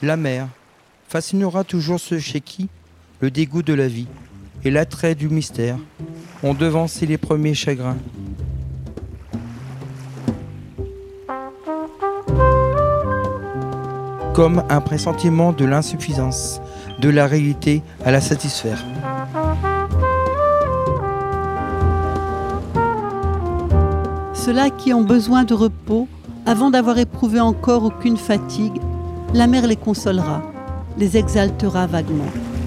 La mer fascinera toujours ceux chez qui le dégoût de la vie et l'attrait du mystère ont devancé les premiers chagrins. Comme un pressentiment de l'insuffisance de la réalité à la satisfaire. Ceux-là qui ont besoin de repos, avant d'avoir éprouvé encore aucune fatigue, la mer les consolera, les exaltera vaguement.